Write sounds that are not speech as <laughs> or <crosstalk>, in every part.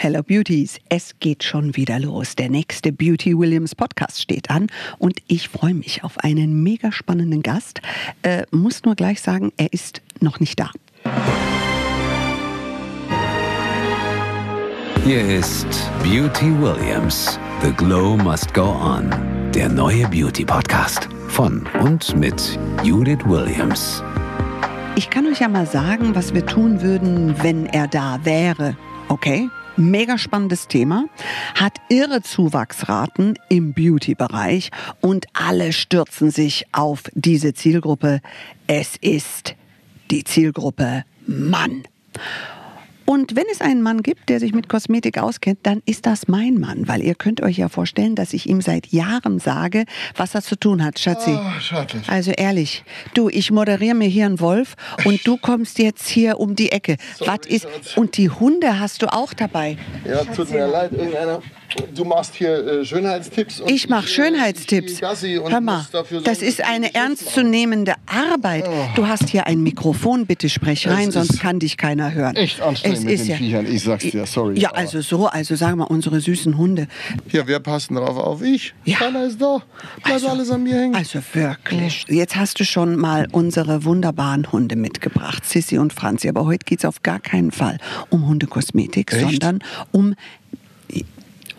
Hello Beauties, es geht schon wieder los. Der nächste Beauty Williams Podcast steht an und ich freue mich auf einen mega spannenden Gast. Äh, muss nur gleich sagen, er ist noch nicht da. Hier ist Beauty Williams. The Glow Must Go On. Der neue Beauty Podcast von und mit Judith Williams. Ich kann euch ja mal sagen, was wir tun würden, wenn er da wäre. Okay? Mega spannendes Thema, hat irre Zuwachsraten im Beauty-Bereich und alle stürzen sich auf diese Zielgruppe. Es ist die Zielgruppe Mann. Und wenn es einen Mann gibt, der sich mit Kosmetik auskennt, dann ist das mein Mann, weil ihr könnt euch ja vorstellen, dass ich ihm seit Jahren sage, was er zu tun hat, Schatzi. Oh, also ehrlich, du, ich moderiere mir hier einen Wolf und du kommst jetzt hier um die Ecke. Sorry, was ist? Schatz. Und die Hunde hast du auch dabei. Ja, tut mir leid, irgendeiner. Du machst hier äh, Schönheitstipps. Ich mache äh, Schönheitstipps. Hör mal, dafür das ist eine ernstzunehmende Arbeit. Du hast hier ein Mikrofon, bitte sprech rein, sonst kann dich keiner hören. Echt anstrengend Es mit ist den ja, Viechern, ich sag's dir, sorry. Ja, also so, also sagen wir unsere süßen Hunde. Ja, wer passt denn drauf auf? Ich. Ja. Keiner ist da. Bleibt Also- alles an mir hängen. Also wirklich. Jetzt hast du schon mal unsere wunderbaren Hunde mitgebracht, Sissi und Franzi. Aber heute geht es auf gar keinen Fall um Hundekosmetik, Echt? sondern um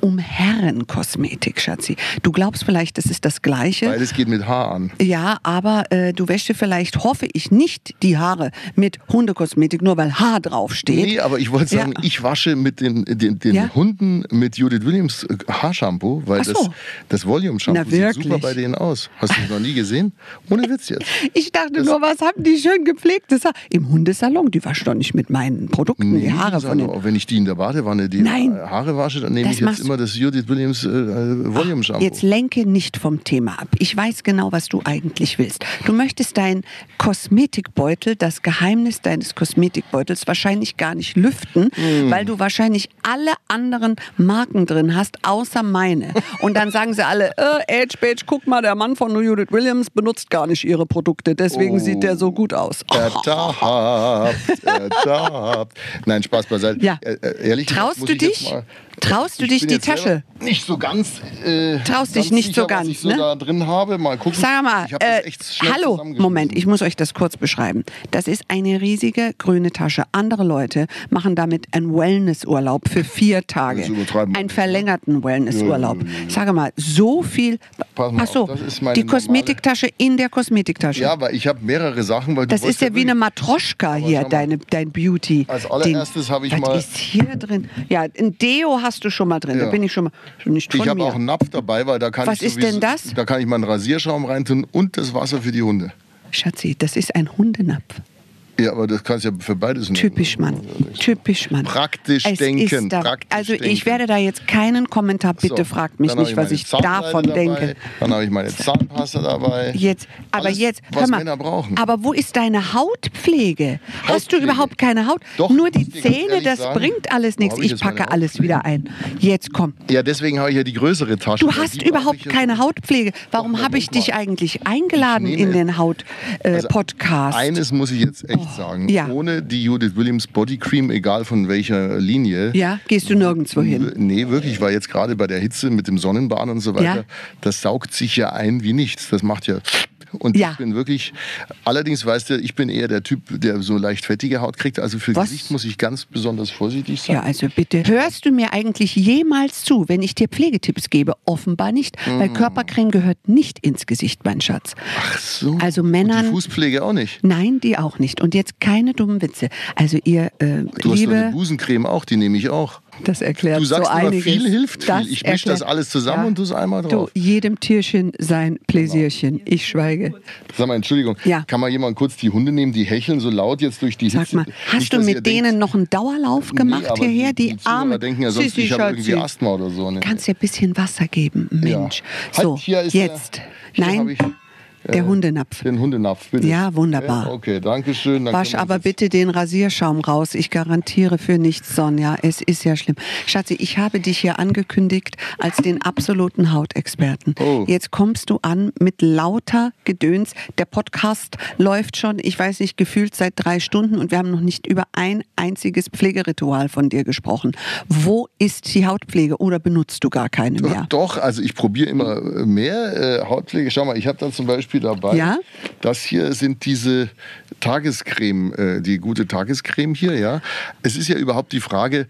um Herrenkosmetik, Schatzi. Du glaubst vielleicht, das ist das Gleiche. Beides geht mit Haar an. Ja, aber äh, du wäschst dir vielleicht, hoffe ich, nicht die Haare mit Hundekosmetik, nur weil Haar draufsteht. Nee, aber ich wollte sagen, Ja. ich wasche mit den, den, den Ja? Hunden mit Judith Williams äh, Haarshampoo, weil so. das, das Volume-Shampoo sieht super bei denen aus. Hast du das noch nie gesehen? Ohne Witz jetzt. <laughs> Ich dachte Das- nur, was haben die schön gepflegtes Haar? Im Hundesalon, die waschen doch nicht mit meinen Produkten die Haare von den... auch wenn ich die in der Badewanne die Nein. Haare wasche, dann nehme ich jetzt machst- immer das Judith Williams äh, äh, Volume-Shampoo. Jetzt lenke nicht vom Thema ab. Ich weiß genau, was du eigentlich willst. Du möchtest dein Kosmetikbeutel, das Geheimnis deines Kosmetikbeutels wahrscheinlich gar nicht lüften, Hm. weil du wahrscheinlich alle anderen Marken drin hast, außer meine. Und dann sagen sie alle, äh, Age Page, guck mal, der Mann von Judith Williams benutzt gar nicht ihre Produkte, deswegen Oh. sieht der so gut aus. Ertappt, ertappt. <laughs> Nein, Spaß beiseite. Ja. Äh, äh, ehrlich Traust du dich? Traust du Ich dich die Tasche? Nicht so ganz. Äh, Traust dich nicht sicher, so ganz, was ich so ne? da drin habe. Mal gucken. Sag mal, äh, hallo. Moment, ich muss euch das kurz beschreiben. Das ist eine riesige grüne Tasche. Andere Leute machen damit einen Wellnessurlaub für vier Tage. Einen ne? verlängerten Wellnessurlaub. Sage mal, so viel. Pass mal Ach so, auf, die Kosmetiktasche in der Kosmetiktasche. Ja, weil ich habe mehrere Sachen. Weil Das ist ja wie eine Matroschka hier, deine, dein Beauty. Als allererstes habe ich Was mal- ist hier drin? Ja, ein Deo hast du schon mal drin. Da Ja. bin ich schon mal schon nicht von Ich habe auch einen Napf dabei, weil da kann Was ich ist sowieso- denn das? Da kann ich meinen Rasierschaum reintun und das Wasser für die Hunde. Schatzi, das ist ein Hundenapf. Ja, aber das kannst du ja für beides nehmen. Typisch Mann. Typisch Mann. Praktisch Es denken, da, praktisch also ich denken. werde da jetzt keinen Kommentar, bitte So, fragt mich nicht, was meine ich davon dabei, denke. Dann habe ich meine Zahnpasta dabei. Jetzt, aber Alles, jetzt, was mal, Männer brauchen. aber wo ist deine Hautpflege? Hast du Hautpflege? überhaupt keine Haut? Doch, Nur die ich Zähne, das sagen. bringt alles nichts. ich Ich packe alles Hautpflege? wieder ein. Jetzt komm. Ja, deswegen habe ich ja die größere Tasche. Du hast überhaupt ich keine Hautpflege. Warum habe ich dich eigentlich eingeladen Ich in den Also, Haut-Podcast? Eines muss ich jetzt echt sagen. ja. Ohne die Judith Williams Body Cream, egal von welcher Linie. ja, gehst du nirgendwo hin. Nee, wirklich, weil jetzt gerade bei der Hitze mit dem Sonnenbahn und so weiter, Ja. das saugt sich ja ein wie nichts. Das macht ja. Und Ja. ich bin wirklich, allerdings weißt du, ich bin eher der Typ, der so leicht fettige Haut kriegt. Also für Was? Gesicht muss ich ganz besonders vorsichtig sein. Ja, also bitte. Hörst du mir eigentlich jemals zu, wenn ich dir Pflegetipps gebe? Offenbar nicht, Mm. weil Körpercreme gehört nicht ins Gesicht, mein Schatz. Ach so. Also Und Männern- die Fußpflege auch nicht. Nein, die auch nicht. Und jetzt keine dummen Witze. Also ihr äh, Du hast doch eine liebe, Busencreme auch, die nehme ich auch. Das erklärt Du sagst so immer, einiges. viel hilft Das viel. Ich mische das alles zusammen und tu es einmal drauf. Du, jedem Tierchen sein Pläsierchen. Ich schweige. Sag mal, Entschuldigung, Ja. kann mal jemand kurz die Hunde nehmen, die hecheln so laut jetzt durch die Sag Hitze? mal, hast Nicht, du mit denen denkt, noch einen Dauerlauf nee, gemacht aber hierher? Die, die, Zuhörer arme denken ja sonst, Sissi ich habe irgendwie. Asthma oder so. Ne? Kannst dir ein bisschen Wasser geben, Mensch. Ja. So, Halt, ist jetzt. Der, Nein, Der Hundenapf. Den Hundenapf, bitte. Ja, wunderbar. Ja, okay, danke schön. Dann Wasch aber bitte den Rasierschaum raus. Ich garantiere für nichts, Sonja. Es ist ja schlimm. Schatzi, ich habe dich hier angekündigt als den absoluten Hautexperten. Oh. Jetzt kommst du an mit lauter Gedöns. Der Podcast läuft schon, ich weiß nicht, gefühlt seit drei Stunden und wir haben noch nicht über ein einziges Pflegeritual von dir gesprochen. Wo ist die Hautpflege oder benutzt du gar keine mehr? Doch, also ich probiere immer äh, mehr äh, Hautpflege. Schau mal, ich habe da zum Beispiel dabei, Ja? das hier sind diese Tagescreme, äh, die gute Tagescreme hier, ja. Es ist ja überhaupt die Frage,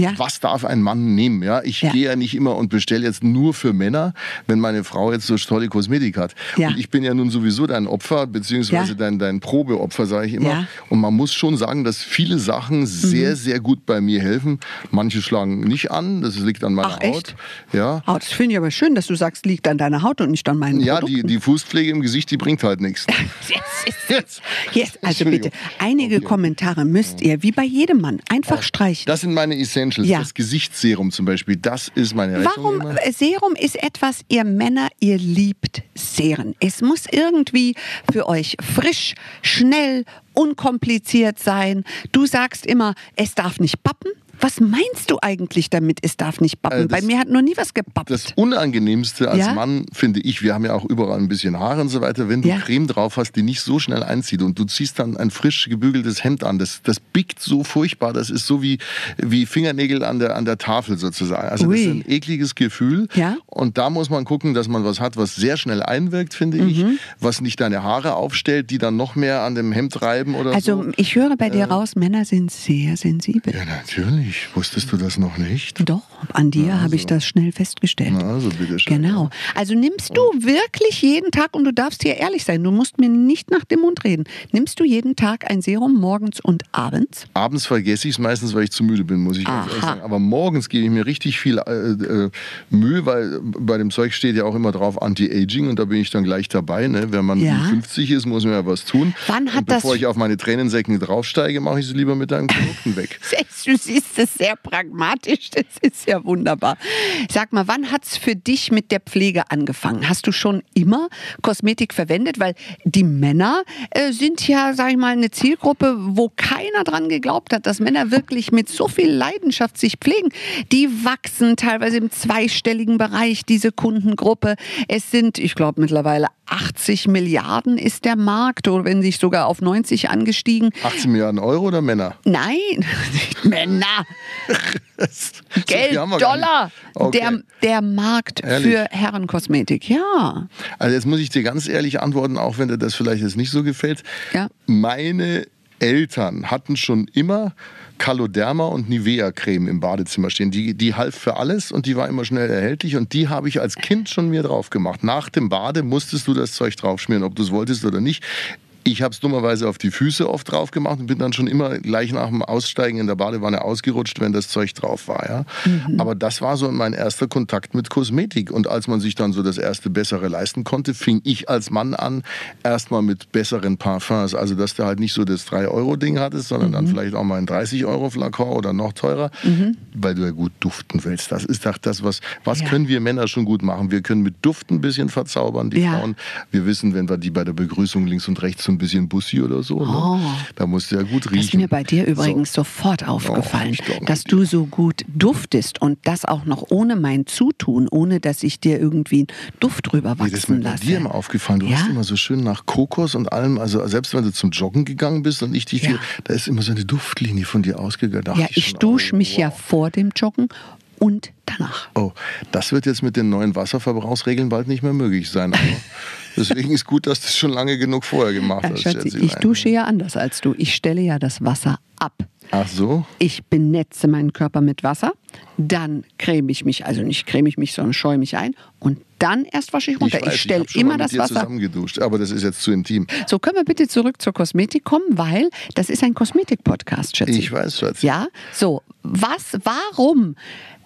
Ja. Was darf ein Mann nehmen? Ja, ich Ja. gehe ja nicht immer und bestelle jetzt nur für Männer, wenn meine Frau jetzt so tolle Kosmetik hat. Ja. Und ich bin ja nun sowieso dein Opfer, beziehungsweise Ja. dein, dein Probeopfer, sage ich immer. Mhm. Und man muss schon sagen, dass viele Sachen sehr, sehr gut bei mir helfen. Manche schlagen nicht an, das liegt an meiner Ach, echt? Haut. Ja. Oh, das finde ich aber schön, dass du sagst, liegt an deiner Haut und nicht an meinen Ja, die, Produkten. die Fußpflege im Gesicht, die bringt halt nichts. <laughs> Yes, yes, <laughs> yes. also bitte, einige Okay. Kommentare müsst ihr, wie bei jedem Mann, einfach streichen. Das sind meine Essentials. Ja. Das Gesichtsserum zum Beispiel, das ist meine Rechnung Warum? immer. Serum ist etwas, ihr Männer, ihr liebt Serien. Es muss irgendwie für euch frisch, schnell, unkompliziert sein. Du sagst immer, es darf nicht bappen. Was meinst du eigentlich damit, es darf nicht bappen? Äh, das- Bei mir hat noch nie was gebappt. Das Unangenehmste als Ja? Mann, finde ich, wir haben ja auch überall ein bisschen Haare und so weiter, wenn du Ja. Creme drauf hast, die nicht so schnell einzieht und du ziehst dann ein frisch gebügeltes Hemd an, das, das biegt so furchtbar, das ist so wie, wie Fingernägel an der, an der Tafel sozusagen. Also das Ui. ist ein ekliges Gefühl Ja? und da muss man gucken, dass man was hat, was sehr schnell einwirkt, finde ich, Mhm. was nicht deine Haare aufstellt, die dann noch mehr an dem Hemd reiben oder also so. ich höre bei dir raus, Männer sind sehr sensibel. Ja, natürlich. Wusstest du das noch nicht? Doch, an dir habe ich das schnell festgestellt. Na, also bitteschön. Genau. Also nimmst du wirklich jeden Tag, und du darfst hier ehrlich sein, du musst mir nicht nach dem Mund reden, nimmst du jeden Tag ein Serum morgens und abends? Abends vergesse ich es meistens, weil ich zu müde bin, muss ich ganz ehrlich sagen. Aber morgens gebe ich mir richtig viel äh, äh, Mühe, weil bei dem Zeug steht ja auch immer drauf Anti-Aging und da bin ich dann gleich dabei. Ne? Wenn man Ja. 50 ist, muss man ja was tun. Wann hat und bevor das- ich auf meine Tränensäcken draufsteige, mache ich sie lieber mit deinen Produkten weg. Du siehst es sehr pragmatisch, das ist ja wunderbar. Sag mal, wann hat es für dich mit der Pflege angefangen? Hast du schon immer Kosmetik verwendet? Weil die Männer äh, sind ja, sag ich mal, eine Zielgruppe, wo keiner dran geglaubt hat, dass Männer wirklich mit so viel Leidenschaft sich pflegen. Die wachsen teilweise im zweistelligen Bereich, diese Kundengruppe. Es sind, ich glaube, mittlerweile 80 Milliarden ist der Markt oder wenn sich sogar auf 90 angestiegen. 18 Milliarden Euro oder Männer? Nein, <laughs> <laughs> nicht Männer. So Geld, gar Dollar. Okay. Der, der Markt Ehrlich? für Herrenkosmetik, ja. Also jetzt muss ich dir ganz ehrlich antworten, auch wenn dir das vielleicht jetzt nicht so gefällt. Ja. Meine Eltern hatten schon immer Caloderma und Nivea-Creme im Badezimmer stehen. Die, die half für alles und die war immer schnell erhältlich und die habe ich als Kind schon mir drauf gemacht. Nach dem Bade musstest du das Zeug draufschmieren, ob du es wolltest oder nicht. Ich habe es dummerweise auf die Füße oft drauf gemacht und bin dann schon immer gleich nach dem Aussteigen in der Badewanne ausgerutscht, wenn das Zeug drauf war. Ja? Aber das war so mein erster Kontakt mit Kosmetik. Und als man sich dann so das erste Bessere leisten konnte, fing ich als Mann an, erstmal mit besseren Parfums. Also, dass du halt nicht so das 3-Euro-Ding hattest, sondern dann vielleicht auch mal ein 30-Euro-Flakon oder noch teurer, weil du ja gut duften willst. Das ist doch das, was, was Ja. können wir Männer schon gut machen? Wir können mit Duft ein bisschen verzaubern, die Ja. Frauen. Wir wissen, wenn wir die bei der Begrüßung links und rechts so ein bisschen Bussi oder so, ne? Oh. da musst du ja gut Das riechen. ist mir bei dir übrigens sofort aufgefallen, ich glaub, dass du so gut duftest und das auch noch ohne mein Zutun, ohne dass ich dir irgendwie einen Duft drüber Nee, das ist mir wachsen bei dir immer aufgefallen. Du Ja? hast immer so schön nach Kokos und allem, also selbst wenn du zum Joggen gegangen bist und ich dich Ja. hier, da ist immer so eine Duftlinie von dir ausgegangen. Ja, ich schon, dusche oh, mich ja wow. vor dem Joggen und danach. Oh, das wird jetzt mit den neuen Wasserverbrauchsregeln bald nicht mehr möglich sein. <laughs> Deswegen ist gut, dass du es schon lange genug vorher gemacht hast. Schatzi, Schätzelein. ich dusche ja anders als du. Ich stelle ja das Wasser ab. Ach so? Ich benetze meinen Körper mit Wasser, dann creme ich mich, also nicht creme ich mich, sondern scheue mich ein und dann erst wasche ich runter. Ich, weiß, stelle immer das Wasser. zusammen geduscht, aber das ist jetzt zu intim. So, können wir bitte zurück zur Kosmetik kommen, weil das ist ein Kosmetik-Podcast, Schätze. Ich weiß, Schatz. Ja, so, was, warum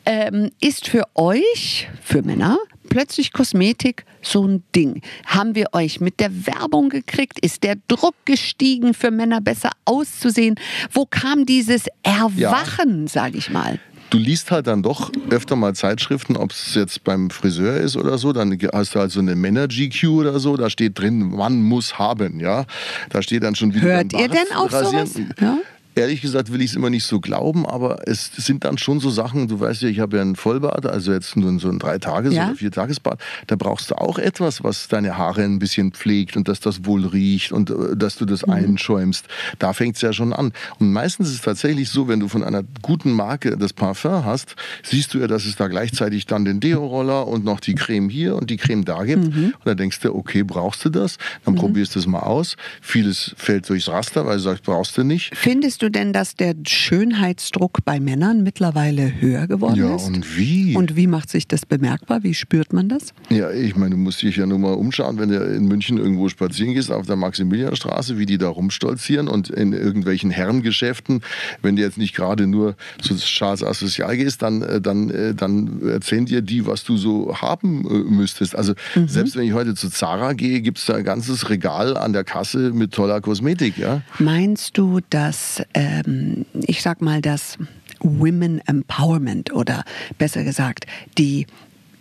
ähm, ist für euch, für Männer, plötzlich Kosmetik so ein Ding? Haben wir euch mit der Werbung gekriegt? Ist der Druck gestiegen, für Männer besser auszusehen? Wo kam dieses Erwachen, sage ich mal? du liest halt dann doch öfter mal Zeitschriften, ob es jetzt beim Friseur ist oder so, dann hast du halt so eine Männer-GQ oder so, da steht drin, Mann muss haben, ja. Da steht dann schon wieder. Hört ihr denn auch rasieren. sowas? Ja? Ehrlich gesagt will ich es immer nicht so glauben, aber es sind dann schon so Sachen, du weißt ja, ich habe ja ein Vollbad, also jetzt nur so ein Drei-Tages- Ja. oder Vier-Tagesbad, da brauchst du auch etwas, was deine Haare ein bisschen pflegt und dass das wohl riecht und äh, dass du Mhm. das einschäumst. Da fängt es ja schon an. Und meistens ist es tatsächlich so, wenn du von einer guten Marke das Parfum hast, siehst du ja, dass es da gleichzeitig dann den Deo-Roller und noch die Creme hier und die Creme da gibt. Mhm. Und dann denkst du, okay, brauchst du das? Dann probierst du es mal aus. Vieles fällt durchs Raster, weil du sagst, brauchst du nicht. Findest du denn, dass der Schönheitsdruck bei Männern mittlerweile höher geworden Ja, ist? und wie? Und wie macht sich das bemerkbar? Wie spürt man das? Ja, ich meine, du musst dich ja nur mal umschauen, wenn du in München irgendwo spazieren gehst, auf der Maximilianstraße, wie die da rumstolzieren und in irgendwelchen Herrengeschäften, wenn du jetzt nicht gerade nur zu Charles Associal gehst, dann, äh, dann, äh, dann erzählen dir die, was du so haben äh, müsstest. Also selbst wenn ich heute zu Zara gehe, gibt es da ein ganzes Regal an der Kasse mit toller Kosmetik, ja. Meinst du, dass, ähm, ich sag mal, das Women Empowerment oder besser gesagt, die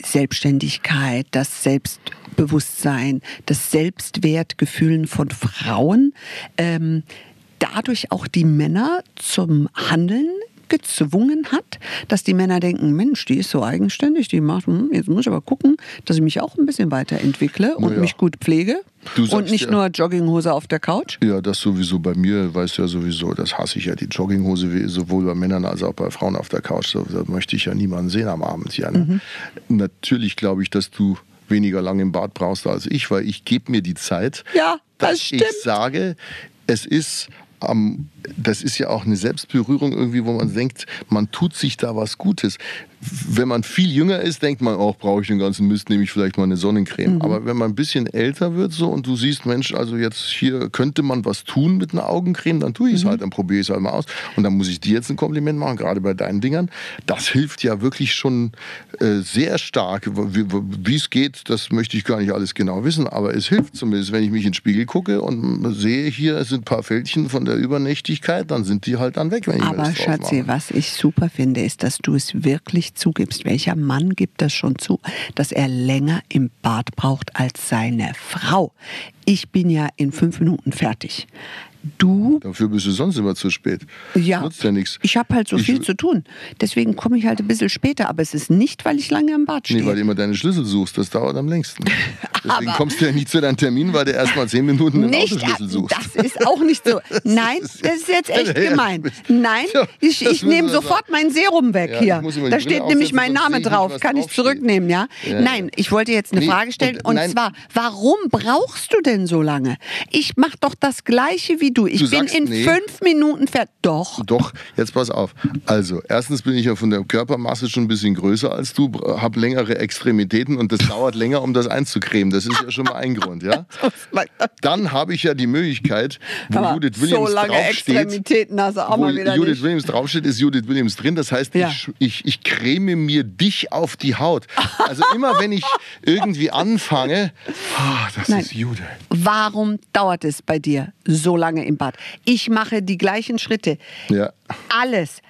Selbstständigkeit, das Selbstbewusstsein, das Selbstwertgefühlen von Frauen. Ähm, dadurch auch die Männer zum Handeln gezwungen hat, dass die Männer denken, Mensch, die ist so eigenständig, die macht, hm, jetzt muss ich aber gucken, dass ich mich auch ein bisschen weiterentwickle und ja. mich gut pflege und nicht ja- nur Jogginghose auf der Couch. Ja, das sowieso bei mir, weißt du ja sowieso, das hasse ich ja, die Jogginghose, sowohl bei Männern als auch bei Frauen auf der Couch. So, da möchte ich ja niemanden sehen am Abend. Ja, ne? Natürlich glaube ich, dass du weniger lange im Bad brauchst als ich, weil ich gebe mir die Zeit, Ja, das dass stimmt. ich sage, es ist am das ist ja auch eine Selbstberührung irgendwie, wo man denkt, man tut sich da was Gutes. Wenn man viel jünger ist, denkt man, auch brauche ich den ganzen Mist, nehme ich vielleicht mal eine Sonnencreme. Aber wenn man ein bisschen älter wird so und du siehst, Mensch, also jetzt hier könnte man was tun mit einer Augencreme, dann tue ich es halt, dann probiere ich es halt mal aus. Und dann muss ich dir jetzt ein Kompliment machen, gerade bei deinen Dingern. Das hilft ja wirklich schon äh, sehr stark. Wie es geht, das möchte ich gar nicht alles genau wissen, aber es hilft zumindest, wenn ich mich in den Spiegel gucke und sehe, hier sind ein paar Fältchen von der Übernächtigkeit, dann sind die halt dann weg, wenn ich Aber drauf Schatzi, was ich super finde, ist, dass du es wirklich zugibst. Welcher Mann gibt das schon zu, dass er länger im Bad braucht als seine Frau? Ich bin ja in fünf Minuten fertig. Du Dafür bist du sonst immer zu spät. Ja, Nutzt ja nichts. ich habe halt so Ich- viel zu tun. Deswegen komme ich halt ein bisschen später. Aber es ist nicht, weil ich lange im Bad stehe. Nee, weil du immer deine Schlüssel suchst, das dauert am längsten. <laughs> Deswegen kommst du ja nie zu deinem Termin, weil du erst mal zehn Minuten den nicht, Autoschlüssel suchst. das ist auch nicht so. <laughs> Nein, das ist jetzt <laughs> echt gemein. Nein, ich, ich nehme sofort mein Serum weg Ja, hier. Da steht nämlich mein Name drauf. Kann ich zurücknehmen, ja? Ja, Nein, ich wollte jetzt eine Nee, Frage stellen. und- Und, zwar, warum brauchst du denn so lange? Ich mache doch das Gleiche wie du. Ich Du bin sagst, in nee. fünf Minuten fertig. Doch. Doch, jetzt pass auf. Also, erstens bin ich ja von der Körpermasse schon ein bisschen größer als du, habe längere Extremitäten und das <laughs> dauert länger, um das einzucremen. Das ist ja schon mal ein Grund, ja? <laughs> Dann habe ich ja die Möglichkeit, wo Aber Judith Williams so lange draufsteht. Extremitäten hast du auch wo mal wieder Judith nicht. Williams draufsteht, ist Judith Williams drin. Das heißt, Ja. ich, ich, ich creme mir dich auf die Haut. Also immer wenn ich <laughs> irgendwie anfange, ah, das Nein. ist Judith. Warum dauert es bei dir so lange im Bad? Ich mache die gleichen Schritte. Ja. Alles.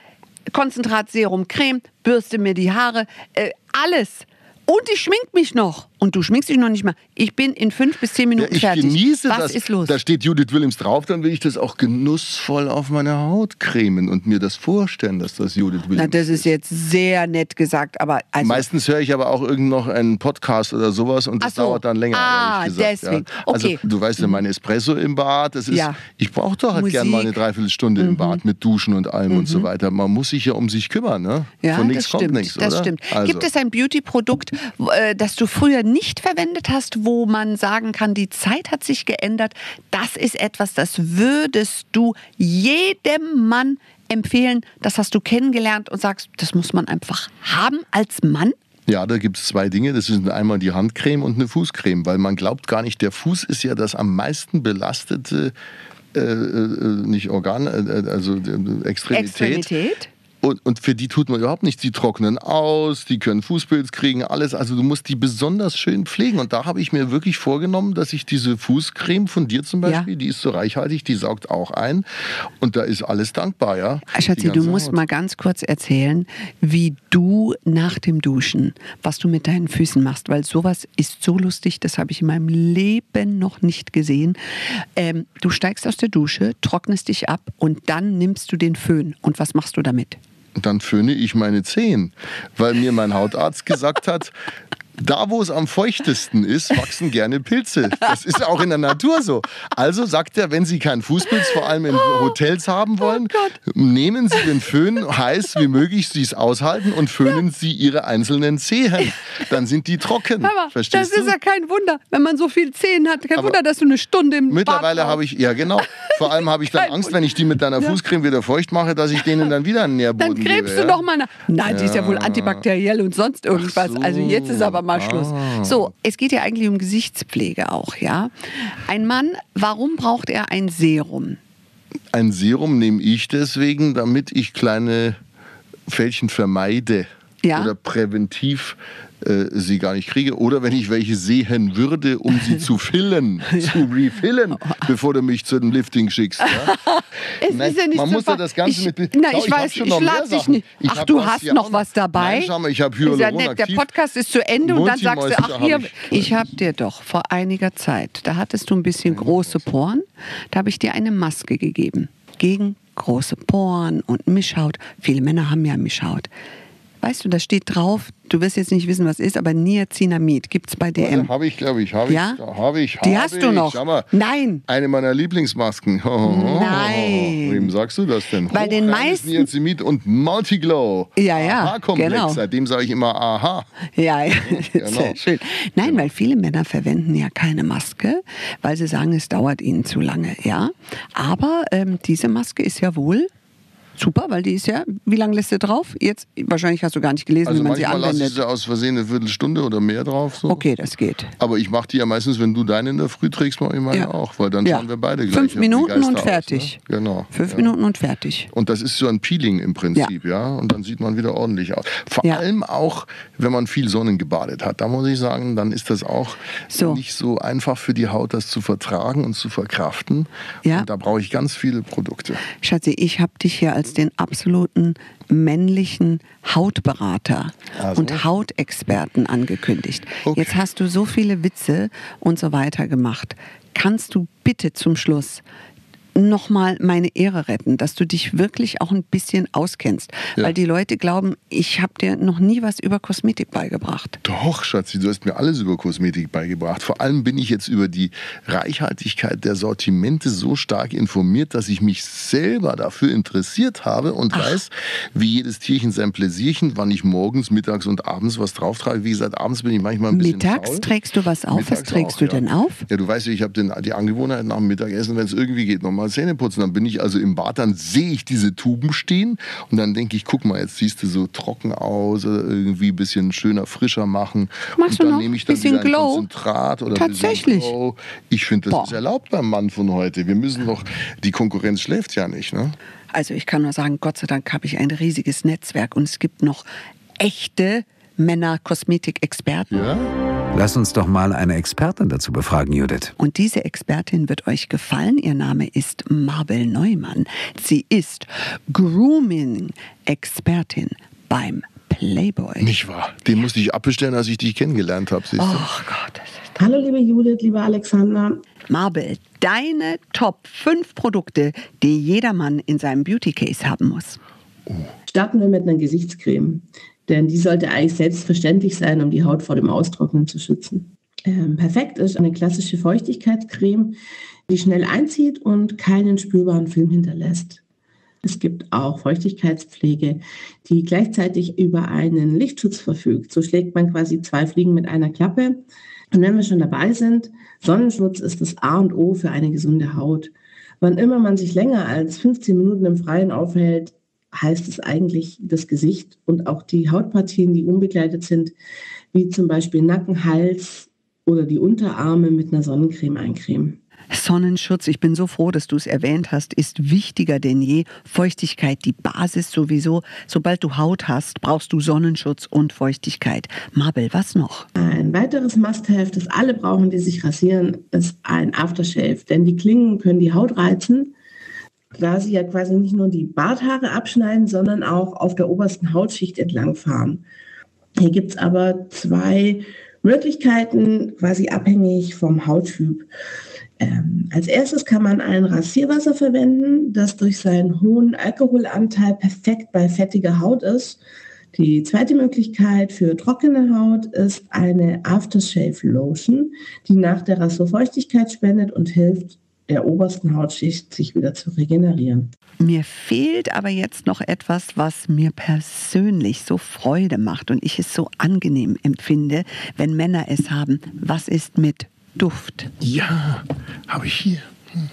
Konzentrat, Serum, Creme, bürste mir die Haare, äh, alles. Und ich schmink mich noch. Und du schminkst dich noch nicht mal. Ich bin in fünf bis zehn Ja, Minuten ich fertig. genieße Was das. ist los? Da steht Judith Williams drauf, dann will ich das auch genussvoll auf meine Haut cremen und mir das vorstellen, dass das Judith Na, Williams das ist jetzt sehr nett gesagt, aber also, Meistens höre ich aber auch irgend noch einen Podcast oder sowas und das so. dauert dann länger. Ah, deswegen. Ja. Okay. Also du weißt ja, mein Espresso im Bad, das ist, Ja. ich brauche doch halt gern mal eine Musik. Mhm. Dreiviertelstunde im Bad mit Duschen und allem und so weiter. Man muss sich ja um sich kümmern, ne? ja, Von nichts das kommt stimmt. nichts, das oder? stimmt. Also. Gibt es ein Beauty-Produkt, äh, das du früher nicht verwendet hast, wo man sagen kann, die Zeit hat sich geändert? Das ist etwas, das würdest du jedem Mann empfehlen. Das hast du kennengelernt und sagst, das muss man einfach haben als Mann. Ja, da gibt es zwei Dinge. Das sind einmal die Handcreme und eine Fußcreme, weil man glaubt gar nicht, der Fuß ist ja das am meisten belastete, äh, äh, nicht Organ, äh, also äh, Extremität. Extremität. Und, und für die tut man überhaupt nichts. Die trocknen aus, die können Fußpilz kriegen, alles. Also du musst die besonders schön pflegen. Und da habe ich mir wirklich vorgenommen, dass ich diese Fußcreme von dir zum Beispiel, ja. die ist so reichhaltig, die saugt auch ein. Und da ist alles dankbar, ja. Schatzi, du musst Haut. mal ganz kurz erzählen, wie du nach dem Duschen, was du mit deinen Füßen machst, weil sowas ist so lustig, das habe ich in meinem Leben noch nicht gesehen. Ähm, du steigst aus der Dusche, trocknest dich ab und dann nimmst du den Föhn. Und was machst du damit? Dann föhne ich meine Zehen, weil mir mein Hautarzt gesagt hat, da, wo es am feuchtesten ist, wachsen gerne Pilze. Das ist auch in der Natur so. Also sagt er, wenn Sie keinen Fußpilz vor allem in Hotels haben wollen, oh nehmen Sie den Föhn heiß wie möglich, Sie es aushalten und föhnen Sie Ihre einzelnen Zehen. Dann sind die trocken. Aber Verstehst das du? ist ja kein Wunder, wenn man so viel Zehen hat. Kein Aber Wunder, dass du eine Stunde im Mittlerweile habe ich, ja genau. Vor allem habe ich dann Angst, wenn ich die mit deiner Fußcreme wieder feucht mache, dass ich denen dann wieder einen Nährboden gebe. Dann krebst du doch mal nach. Nein, die ist ja wohl antibakteriell und sonst irgendwas. So. Also jetzt ist aber mal Schluss. Ah. So, es geht ja eigentlich um Gesichtspflege auch, ja. Ein Mann, warum braucht er ein Serum? Ein Serum nehme ich deswegen, damit ich kleine Fältchen vermeide ja? oder präventiv äh, sie gar nicht kriege. Oder wenn ich welche sehen würde, um sie zu fillen, <laughs> zu refillen, bevor du mich zu dem Lifting schickst. Ja? <laughs> Nein, ja man so muss ja das Ganze mit. Na, ich, ich weiß, ich lade dich nicht. Ich ach, du hast noch was dabei? Nein, schau mal, ich habe Hyaluron Der Podcast ist zu Ende und dann sagst du, ach hier, ich, ich habe dir doch vor einiger Zeit, da hattest du ein bisschen große Poren, da habe ich dir eine Maske gegeben gegen große Poren und Mischhaut. Viele Männer haben ja Mischhaut. Weißt du, da steht drauf, du wirst jetzt nicht wissen, was ist, aber Niacinamid gibt es bei DM. Habe ich, glaube ich. Habe ja? ich. Habe ich. Die hast ich. du noch? Mal, Nein. Eine meiner Lieblingsmasken. <laughs> Nein. Wem sagst du das denn? Bei den meisten. Niacinamid und Multiglow. Ja, ja. Aha-Komplex. Genau. Seitdem sage ich immer Aha. Ja, ja. <laughs> Genau. Sehr schön. Nein, genau. weil viele Männer verwenden ja keine Maske, weil sie sagen, es dauert ihnen zu lange. Ja. Aber ähm, diese Maske ist ja wohl Super, weil die ist ja, wie lange lässt du drauf? Jetzt, wahrscheinlich hast du gar nicht gelesen, also wie man sie anwendet. lasse ich sie aus Versehen eine Viertelstunde oder mehr drauf. So. Okay, das geht. Aber ich mache die ja meistens, wenn du deine in der Früh trägst, mache ich meine ja. auch, weil dann ja. schauen wir beide gleich. Fünf Minuten und fertig. Aus, ne? Genau. Fünf ja. Minuten und fertig. Und das ist so ein Peeling im Prinzip, ja. Und dann sieht man wieder ordentlich aus. Vor allem auch, wenn man viel Sonnen gebadet hat. Da muss ich sagen, dann ist das auch so. nicht so einfach für die Haut, das zu vertragen und zu verkraften. Ja. Und da brauche ich ganz viele Produkte. Schatzi, ich habe dich hier als den absoluten absoluten männlichen Hautberater also. und Hautexperten angekündigt. Okay. Jetzt hast du so viele Witze und so weiter gemacht. Kannst du bitte zum Schluss nochmal meine Ehre retten, dass du dich wirklich auch ein bisschen auskennst. Ja. Weil die Leute glauben, ich habe dir noch nie was über Kosmetik beigebracht. Doch, Schatzi, du hast mir alles über Kosmetik beigebracht. Vor allem bin ich jetzt über die Reichhaltigkeit der Sortimente so stark informiert, dass ich mich selber dafür interessiert habe und Ach. weiß, wie jedes Tierchen sein Pläsierchen, wann ich morgens, mittags und abends was drauf trage. Wie gesagt, abends bin ich manchmal ein bisschen Mittags faul. trägst du was auf? Mittags was trägst auch, du ja. denn auf? Ja, du weißt ja, ich habe die Angewohnheit nach dem Mittagessen, wenn es irgendwie geht, nochmal mal Zähne putzen. Dann bin ich also im Bad, dann sehe ich diese Tuben stehen und dann denke ich, guck mal, jetzt siehst du so trocken aus irgendwie ein bisschen schöner, frischer machen. Machst und dann nehme ich dann bisschen wieder ein Glow? Konzentrat oder Tatsächlich. Glow. Ich finde, das Boah. ist erlaubt beim Mann von heute. Wir müssen doch, die Konkurrenz schläft ja nicht. Ne? Also ich kann nur sagen, Gott sei Dank habe ich ein riesiges Netzwerk und es gibt noch echte Männer-Kosmetik-Experten. Ja? Lass uns doch mal eine Expertin dazu befragen, Judith. Und diese Expertin wird euch gefallen. Ihr Name ist Mabel Neumann. Sie ist Grooming-Expertin beim Playboy. Nicht wahr? Den musste ich abbestellen, als ich dich kennengelernt habe. Oh Gott. Hallo liebe Judith, lieber Alexander. Mabel, deine Top 5 Produkte, die jedermann in seinem Beauty Case haben muss. Oh. Starten wir mit einer Gesichtscreme. Denn die sollte eigentlich selbstverständlich sein, um die Haut vor dem Austrocknen zu schützen. Ähm, perfekt ist eine klassische Feuchtigkeitscreme, die schnell einzieht und keinen spürbaren Film hinterlässt. Es gibt auch Feuchtigkeitspflege, die gleichzeitig über einen Lichtschutz verfügt. So schlägt man quasi zwei Fliegen mit einer Klappe. Und wenn wir schon dabei sind, Sonnenschutz ist das A und O für eine gesunde Haut. Wann immer man sich länger als 15 Minuten im Freien aufhält, heißt es eigentlich das Gesicht und auch die Hautpartien, die unbegleitet sind, wie zum Beispiel Nacken, Hals oder die Unterarme mit einer Sonnencreme eincremen. Sonnenschutz, ich bin so froh, dass du es erwähnt hast, ist wichtiger denn je. Feuchtigkeit, die Basis sowieso. Sobald du Haut hast, brauchst du Sonnenschutz und Feuchtigkeit. Mabel, was noch? Ein weiteres Must-Have, das alle brauchen, die sich rasieren, ist ein Aftershave. Denn die Klingen können die Haut reizen, da sie ja quasi nicht nur die Barthaare abschneiden, sondern auch auf der obersten Hautschicht entlangfahren. Hier gibt es aber zwei Möglichkeiten, quasi abhängig vom Hauttyp. Ähm, als erstes kann man ein Rasierwasser verwenden, das durch seinen hohen Alkoholanteil perfekt bei fettiger Haut ist. Die zweite Möglichkeit für trockene Haut ist eine Aftershave Lotion, die nach der Rasur Feuchtigkeit spendet und hilft, der obersten Hautschicht sich wieder zu regenerieren. Mir fehlt aber jetzt noch etwas, was mir persönlich so Freude macht und ich es so angenehm empfinde, wenn Männer es haben. Was ist mit Duft? Ja, habe ich hier. Hm.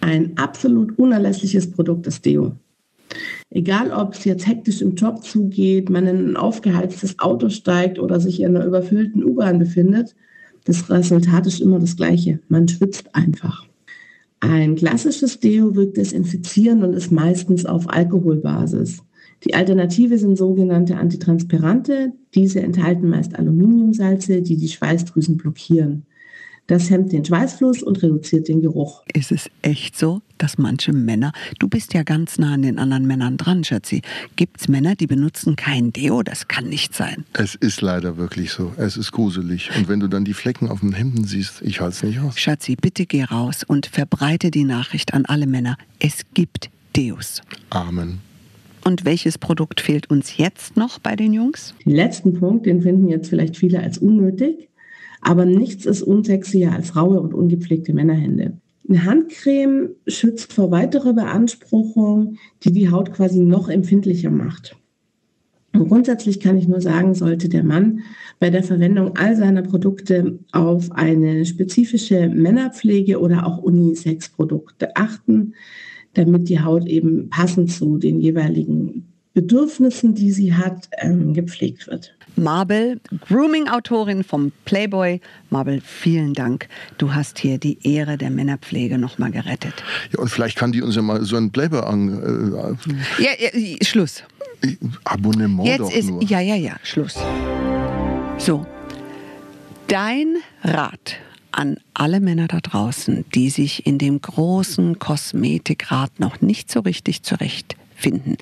Ein absolut unerlässliches Produkt ist Deo. Egal, ob es jetzt hektisch im Job zugeht, man in ein aufgeheiztes Auto steigt oder sich in einer überfüllten U-Bahn befindet, das Resultat ist immer das gleiche. Man schwitzt einfach. Ein klassisches Deo wirkt desinfizierend und ist meistens auf Alkoholbasis. Die Alternative sind sogenannte Antitranspirante. Diese enthalten meist Aluminiumsalze, die die Schweißdrüsen blockieren. Das hemmt den Schweißfluss und reduziert den Geruch. Ist es echt so, dass manche Männer, du bist ja ganz nah an den anderen Männern dran, Schatzi, gibt es Männer, die benutzen kein Deo? Das kann nicht sein. Es ist leider wirklich so. Es ist gruselig. Und wenn du dann die Flecken auf den Hemden siehst, ich halte es nicht aus. Schatzi, bitte geh raus und verbreite die Nachricht an alle Männer. Es gibt Deos. Amen. Und welches Produkt fehlt uns jetzt noch bei den Jungs? Den letzten Punkt, den finden jetzt vielleicht viele als unnötig. Aber nichts ist unsexier als raue und ungepflegte Männerhände. Eine Handcreme schützt vor weiterer Beanspruchung, die die Haut quasi noch empfindlicher macht. Und grundsätzlich kann ich nur sagen, sollte der Mann bei der Verwendung all seiner Produkte auf eine spezifische Männerpflege oder auch Unisex-Produkte achten, damit die Haut eben passend zu den jeweiligen Bedürfnissen, die sie hat, ähm, gepflegt wird. Mabel, Grooming-Autorin vom Playboy. Mabel, vielen Dank. Du hast hier die Ehre der Männerpflege nochmal gerettet. Ja, und vielleicht kann die uns ja mal so ein Playboy an. Äh, ja, ja, Schluss. Abonnement Jetzt doch ist, nur. Ja, ja, ja, Schluss. So, dein Rat an alle Männer da draußen, die sich in dem großen Kosmetikrad noch nicht so richtig zurecht finden.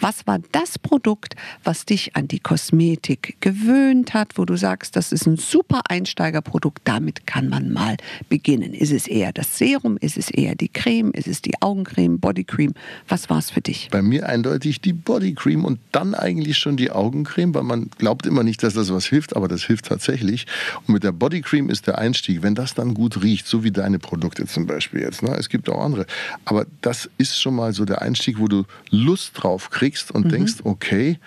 Was war das Produkt, was dich an die Kosmetik gewöhnt hat, wo du sagst, das ist ein super Einsteigerprodukt, damit kann man mal beginnen? Ist es eher das Serum, ist es eher die Creme, ist es die Augencreme, Bodycreme? Was war es für dich? Bei mir eindeutig die Bodycreme und dann eigentlich schon die Augencreme, weil man glaubt immer nicht, dass das was hilft, aber das hilft tatsächlich. Und mit der Bodycreme ist der Einstieg, wenn das dann gut riecht, so wie deine Produkte zum Beispiel jetzt. Ne? Es gibt auch andere. Aber das ist schon mal so der Einstieg, wo du Lust drauf kriegst und mhm. denkst, okay,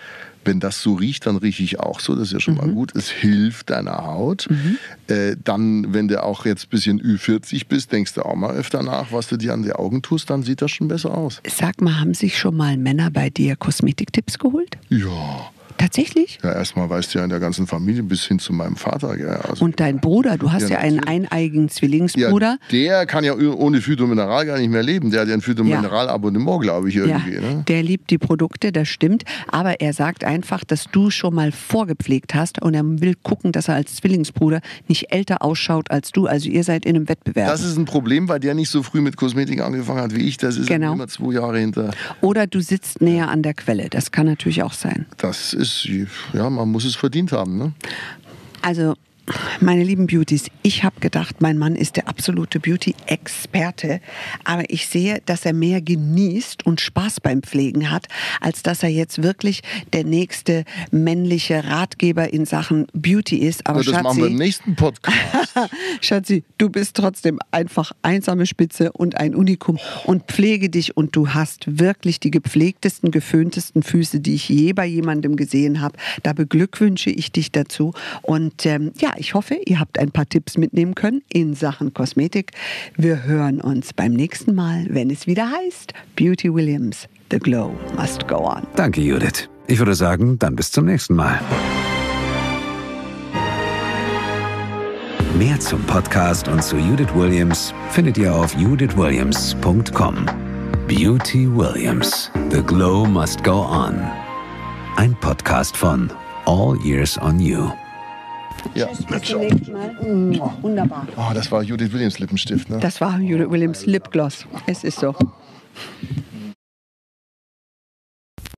wenn das so riecht, dann rieche ich auch so. Das ist ja schon mhm. mal gut. Es hilft deiner Haut. Mhm. Äh, dann, wenn du auch jetzt ein bisschen Ü40 bist, denkst du auch mal öfter nach, was du dir an die Augen tust, dann sieht das schon besser aus. Sag mal, haben sich schon mal Männer bei dir Kosmetiktipps geholt? Ja. Tatsächlich? Ja, erstmal weißt du ja in der ganzen Familie bis hin zu meinem Vater. Ja, also und dein Bruder, du hast ja, ja einen eineigen Zwillingsbruder. Ja, der kann ja ohne Phytomineral gar nicht mehr leben. Der hat ja ein Phytomineral-Abonnement, glaube ich, irgendwie. Ne? Der liebt die Produkte, das stimmt. Aber er sagt einfach, dass du schon mal vorgepflegt hast und er will gucken, dass er als Zwillingsbruder nicht älter ausschaut als du. Also ihr seid in einem Wettbewerb. Das ist ein Problem, weil der nicht so früh mit Kosmetik angefangen hat wie ich. Das ist genau. immer zwei Jahre hinter. Oder du sitzt näher an der Quelle. Das kann natürlich auch sein. Das ist, ja, man muss es verdient haben. Ne? Also meine lieben Beauties, ich habe gedacht, mein Mann ist der absolute Beauty-Experte, aber ich sehe, dass er mehr genießt und Spaß beim Pflegen hat, als dass er jetzt wirklich der nächste männliche Ratgeber in Sachen Beauty ist. Aber ja, das Schatzi, machen wir im nächsten Podcast. <laughs> Schatzi, du bist trotzdem einfach einsame Spitze und ein Unikum und pflege dich und du hast wirklich die gepflegtesten, geföhntesten Füße, die ich je bei jemandem gesehen habe. Da beglückwünsche ich dich dazu und ähm, ja, ich hoffe, ihr habt ein paar Tipps mitnehmen können in Sachen Kosmetik. Wir hören uns beim nächsten Mal, wenn es wieder heißt Beauty Williams, The Glow Must Go On. Danke, Judith. Ich würde sagen, dann bis zum nächsten Mal. Mehr zum Podcast und zu Judith Williams findet ihr auf judithwilliams.com. Beauty Williams. The Glow Must Go On. Ein Podcast von All Years on You. Ja. Bis zum nächsten Mal. Wunderbar. Oh, das war Judith Williams Lippenstift, ne? Das war Judith Williams Lipgloss. Es ist so.